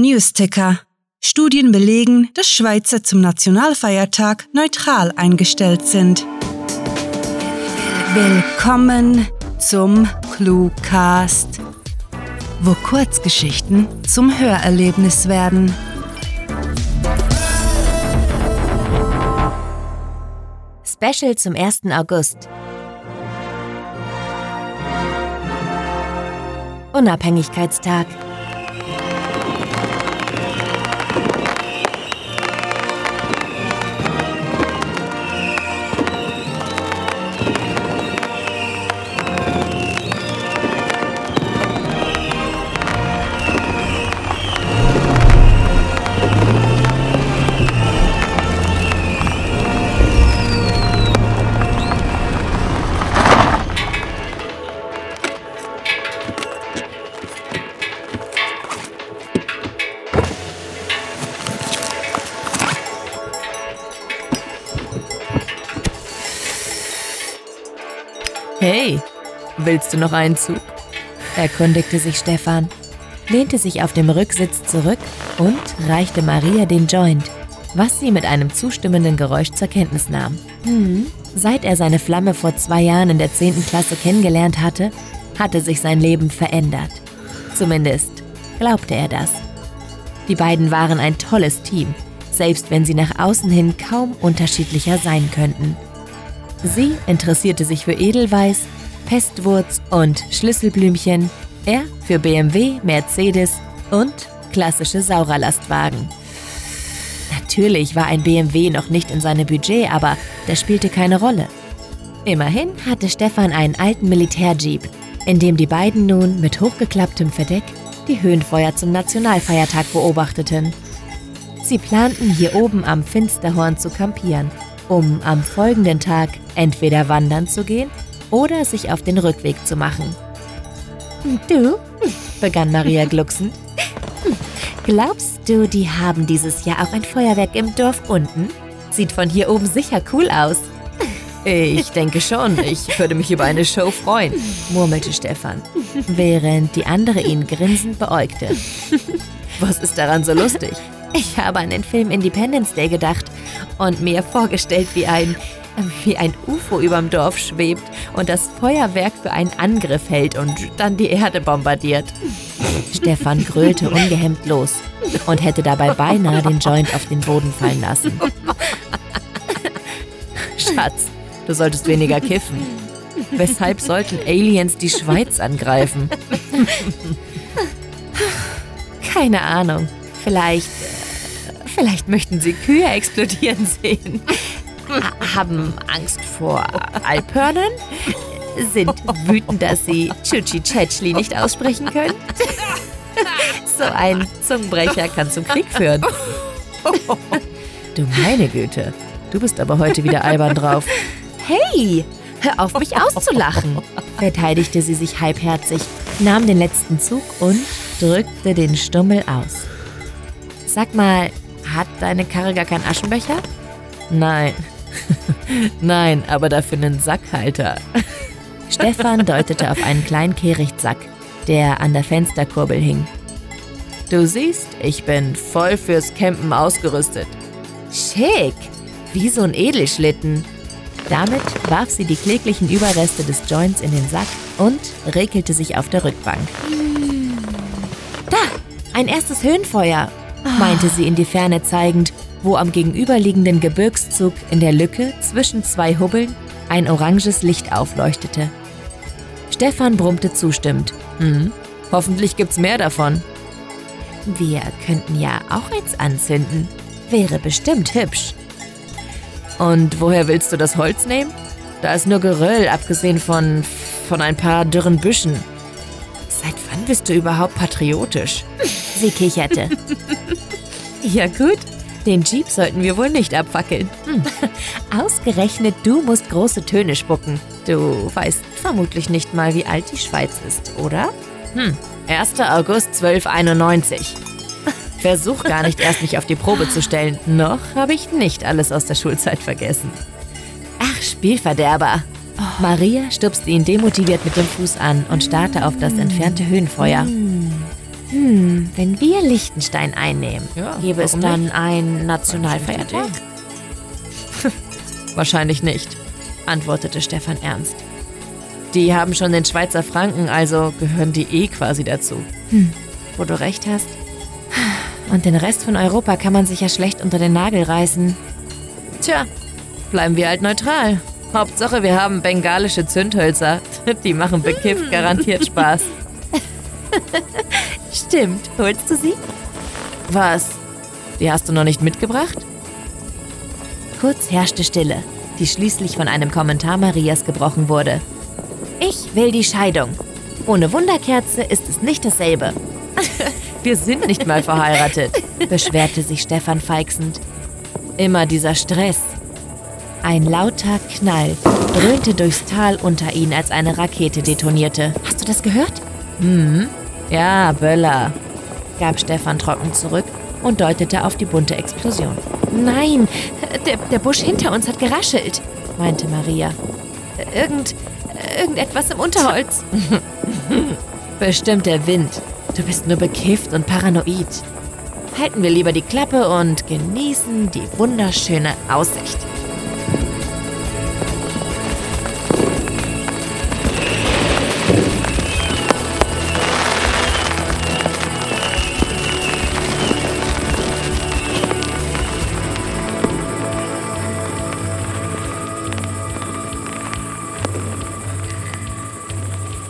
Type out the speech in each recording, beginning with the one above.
Newsticker. Studien belegen, dass Schweizer zum Nationalfeiertag neutral eingestellt sind. Willkommen zum Cluecast, wo Kurzgeschichten zum Hörerlebnis werden. Special zum 1. August. Unabhängigkeitstag. Hey, willst du noch einen Zug? erkundigte sich Stefan, lehnte sich auf dem Rücksitz zurück und reichte Maria den Joint, was sie mit einem zustimmenden Geräusch zur Kenntnis nahm. Hm. Seit er seine Flamme vor zwei Jahren in der 10. Klasse kennengelernt hatte, hatte sich sein Leben verändert. Zumindest glaubte er das. Die beiden waren ein tolles Team, selbst wenn sie nach außen hin kaum unterschiedlicher sein könnten. Sie interessierte sich für Edelweiß, Pestwurz und Schlüsselblümchen, er für BMW, Mercedes und klassische Saurerlastwagen. Natürlich war ein BMW noch nicht in seinem Budget, aber das spielte keine Rolle. Immerhin hatte Stefan einen alten Militärjeep, in dem die beiden nun mit hochgeklapptem Verdeck die Höhenfeuer zum Nationalfeiertag beobachteten. Sie planten hier oben am Finsterhorn zu kampieren um am folgenden Tag entweder wandern zu gehen oder sich auf den Rückweg zu machen. Du, begann Maria glucksend, glaubst du, die haben dieses Jahr auch ein Feuerwerk im Dorf unten? Sieht von hier oben sicher cool aus. Ich denke schon, ich würde mich über eine Show freuen, murmelte Stefan, während die andere ihn grinsend beäugte. Was ist daran so lustig? Ich habe an den Film Independence Day gedacht und mir vorgestellt, wie ein, wie ein UFO überm Dorf schwebt und das Feuerwerk für einen Angriff hält und dann die Erde bombardiert. Stefan grölte ungehemmt los und hätte dabei beinahe den Joint auf den Boden fallen lassen. Schatz, du solltest weniger kiffen. Weshalb sollten Aliens die Schweiz angreifen? Keine Ahnung. Vielleicht Vielleicht möchten Sie Kühe explodieren sehen. Haben Angst vor Alphörnern? Sind wütend, dass Sie Chuchi Chetschli nicht aussprechen können? So ein Zungenbrecher kann zum Krieg führen. Du meine Güte, du bist aber heute wieder albern drauf. Hey, hör auf mich auszulachen, verteidigte sie sich halbherzig, nahm den letzten Zug und drückte den Stummel aus. Sag mal, hat deine Karre gar keinen Aschenbecher? Nein. Nein, aber dafür einen Sackhalter. Stefan deutete auf einen kleinen Kehrichtsack, der an der Fensterkurbel hing. Du siehst, ich bin voll fürs Campen ausgerüstet. Schick, wie so ein Edelschlitten. Damit warf sie die kläglichen Überreste des Joints in den Sack und regelte sich auf der Rückbank. Da, ein erstes Höhenfeuer meinte sie in die Ferne zeigend, wo am gegenüberliegenden Gebirgszug in der Lücke zwischen zwei Hubbeln ein oranges Licht aufleuchtete. Stefan brummte zustimmend. Hm, hoffentlich gibt's mehr davon. Wir könnten ja auch eins anzünden. Wäre bestimmt hübsch. Und woher willst du das Holz nehmen? Da ist nur Geröll, abgesehen von, von ein paar dürren Büschen. Wann bist du überhaupt patriotisch? Sie kicherte. ja gut, den Jeep sollten wir wohl nicht abfackeln. Hm. Ausgerechnet du musst große Töne spucken. Du weißt vermutlich nicht mal, wie alt die Schweiz ist, oder? Hm, 1. August 1291. Versuch gar nicht erst mich auf die Probe zu stellen. Noch habe ich nicht alles aus der Schulzeit vergessen. Ach, Spielverderber. Maria stupste ihn demotiviert mit dem Fuß an und starrte auf das entfernte Höhenfeuer. Hm, wenn wir Liechtenstein einnehmen, Ja, gäbe es dann einen Nationalfeiertag? Wahrscheinlich nicht, antwortete Stefan ernst. Die haben schon den Schweizer Franken, also gehören die eh quasi dazu. Hm, wo du recht hast. Und den Rest von Europa kann man sich ja schlecht unter den Nagel reißen. Tja, bleiben wir halt neutral. Hauptsache, wir haben bengalische Zündhölzer. Die machen bekifft garantiert Spaß. Stimmt, holst du sie? Was? Die hast du noch nicht mitgebracht? Kurz herrschte Stille, die schließlich von einem Kommentar Marias gebrochen wurde. Ich will die Scheidung. Ohne Wunderkerze ist es nicht dasselbe, Wir sind nicht mal verheiratet. beschwerte sich Stefan feixend. Immer dieser Stress. Ein lauter Knall dröhnte durchs Tal unter ihnen, als eine Rakete detonierte. Hast du das gehört? Hm, ja, Böller. gab Stefan trocken zurück und deutete auf die bunte Explosion. Nein, der, der Busch hinter uns hat geraschelt, meinte Maria. Irgend, irgendetwas im Unterholz. Bestimmt der Wind. Du bist nur bekifft und paranoid. Halten wir lieber die Klappe und genießen die wunderschöne Aussicht.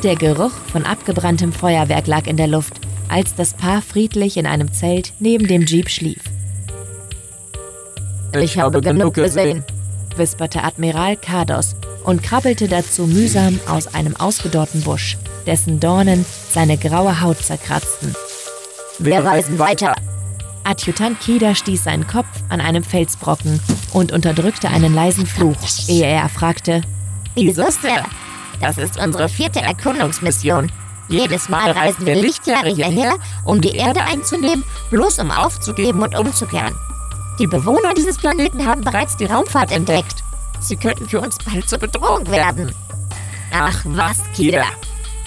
Der Geruch von abgebranntem Feuerwerk lag in der Luft, als das Paar friedlich in einem Zelt neben dem Jeep schlief, Ich habe genug gesehen. wisperte Admiral Kardos und krabbelte dazu mühsam aus einem ausgedorrten Busch, dessen Dornen seine graue Haut zerkratzten. Wir reisen weiter. Adjutant Kida stieß seinen Kopf an einem Felsbrocken und unterdrückte einen leisen Fluch, ehe er fragte, Wieso, Sir? Das ist unsere vierte Erkundungsmission. Jedes Mal reisen wir Lichtjahre hierher, um die Erde einzunehmen, bloß um aufzugeben und umzukehren. Die Bewohner dieses Planeten haben bereits die Raumfahrt entdeckt. Sie könnten für uns bald zur Bedrohung werden. Ach was, Kira.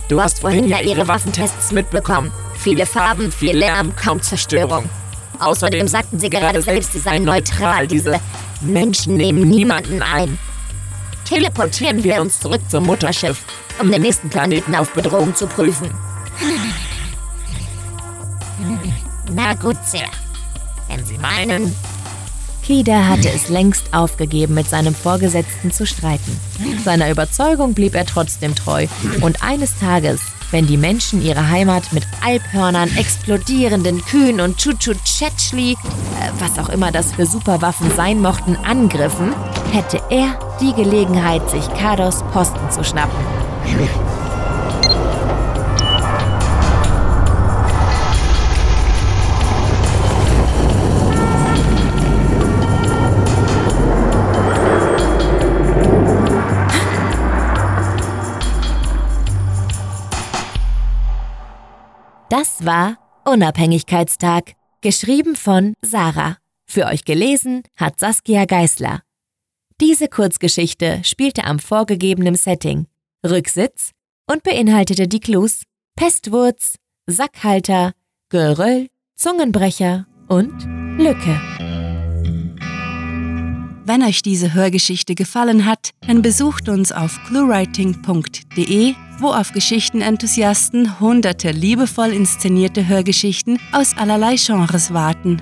Du hast vorhin ja ihre Waffentests mitbekommen. Viele Farben, viel Lärm, kaum Zerstörung. Außerdem sagten sie gerade selbst, sie seien neutral. Diese Menschen nehmen niemanden ein. Teleportieren wir uns zurück zum Mutterschiff, um den nächsten Planeten auf Bedrohung zu prüfen. Na gut, Sir. Wenn Sie meinen, Kida hatte es längst aufgegeben, mit seinem Vorgesetzten zu streiten. Seiner Überzeugung blieb er trotzdem treu. Und eines Tages, wenn die Menschen ihre Heimat mit Alphörnern, explodierenden Kühen und Chuchu-Chetschli, äh, was auch immer das für Superwaffen sein mochten, angriffen, hätte er die Gelegenheit, sich Kados Posten zu schnappen. Das war Unabhängigkeitstag, geschrieben von Sarah. Für euch gelesen hat Saskia Geißler. Diese Kurzgeschichte spielte am vorgegebenen Setting Rücksitz und beinhaltete die Clues Pestwurz, Sackhalter, Geröll, Zungenbrecher und Lücke. Wenn euch diese Hörgeschichte gefallen hat, dann besucht uns auf cluewriting.de, wo auf Geschichtenenthusiasten hunderte liebevoll inszenierte Hörgeschichten aus allerlei Genres warten.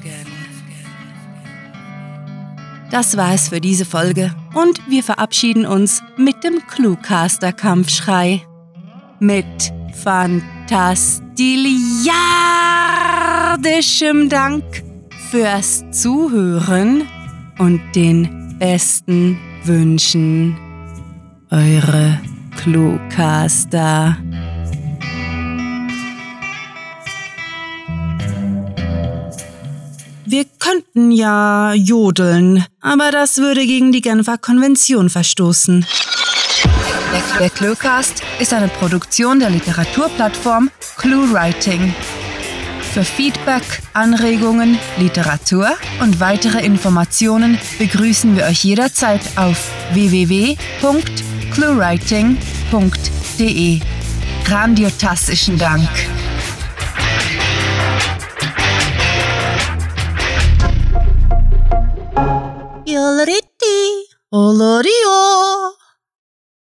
Das war es für diese Folge und wir verabschieden uns mit dem Cluecaster-Kampfschrei. Mit fantastiliardischem Dank fürs Zuhören und den besten Wünschen. Eure Cluecaster. Wir könnten ja jodeln, aber das würde gegen die Genfer Konvention verstoßen. Der Cluecast ist eine Produktion der Literaturplattform ClueWriting. Für Feedback, Anregungen, Literatur und weitere Informationen begrüßen wir euch jederzeit auf www.cluewriting.de. Grandiotastischen Dank. Olur